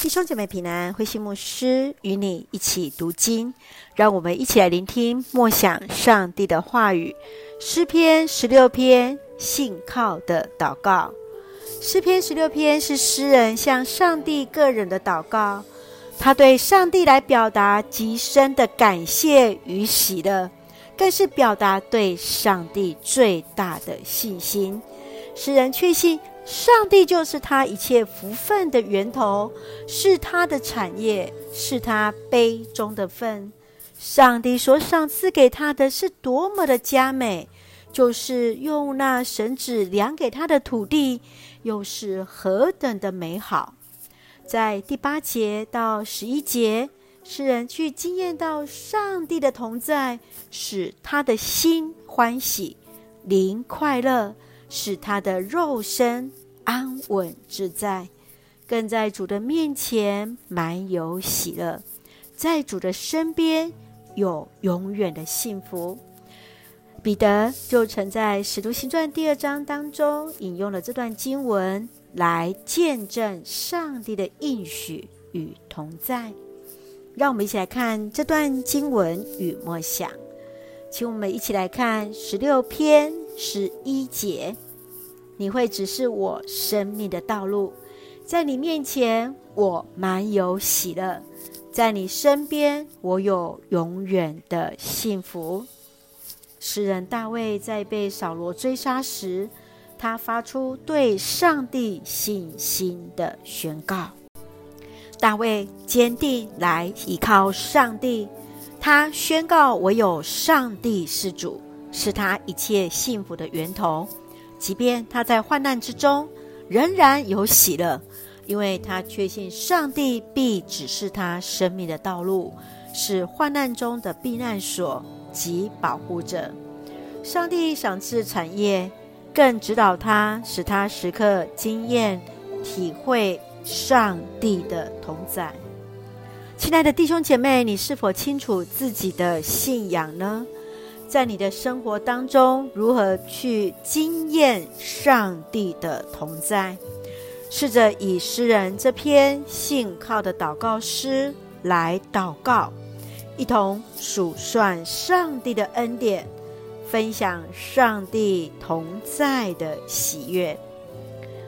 弟兄姐妹平安，灰心牧师与你一起读经，让我们一起来聆听默想上帝的话语。诗篇十六篇，信靠的祷告。诗篇十六篇是诗人向上帝个人的祷告，他对上帝来表达极深的感谢与喜乐，更是表达对上帝最大的信心。诗人确信。上帝就是他一切福分的源头，是他的产业，是他杯中的分。上帝所赏赐给他的是多么的佳美，就是用那绳子量给他的土地，又是何等的美好。在第八节到十一节，诗人去经验到上帝的同在，使他的心欢喜，灵快乐。使他的肉身安稳自在，更在主的面前满有喜乐，在主的身边有永远的幸福。彼得就曾在《使徒行传》第二章当中引用了这段经文，来见证上帝的应许与同在。让我们一起来看这段经文与默想，请我们一起来看十六篇十一节。你会指示我生命的道路，在你面前我满有喜乐，在你身边我有永远的幸福。诗人大卫在被扫罗追杀时，他发出对上帝信心的宣告。大卫坚定来依靠上帝，他宣告唯有上帝是主，是他一切幸福的源头。即便他在患难之中，仍然有喜乐，因为他确信上帝必指示他生命的道路，是患难中的避难所及保护者。上帝赏赐产业，更指导他，使他时刻经验、体会上帝的同在。亲爱的弟兄姐妹，你是否清楚自己的信仰呢？在你的生活当中，如何去经验上帝的同在？试着以诗人这篇信靠的祷告诗来祷告，一同数算上帝的恩典，分享上帝同在的喜悦。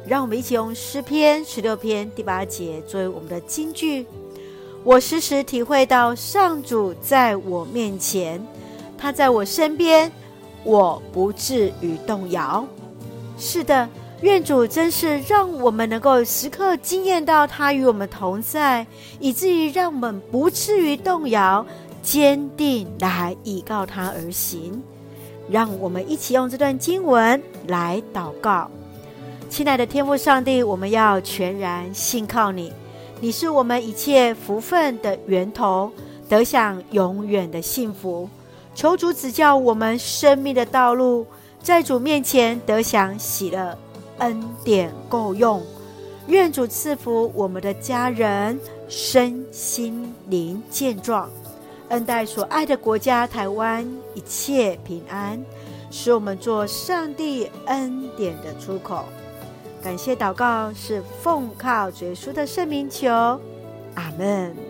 让我们一起用诗篇十六篇第八节作为我们的金句：我时时体会到上主在我面前。他在我身边，我不至于动摇。是的，愿主真是让我们能够时刻经验到他与我们同在，以至于让我们不至于动摇，坚定来依靠他而行。让我们一起用这段经文来祷告。亲爱的天父上帝，我们要全然信靠你，你是我们一切福分的源头，得享永远的幸福。求主指教我们生命的道路，在主面前得享喜乐，恩典够用。愿主赐福我们的家人身心灵健壮，恩待所爱的国家台湾一切平安，使我们做上帝恩典的出口。感谢祷告是奉靠主耶稣的圣名求，阿门。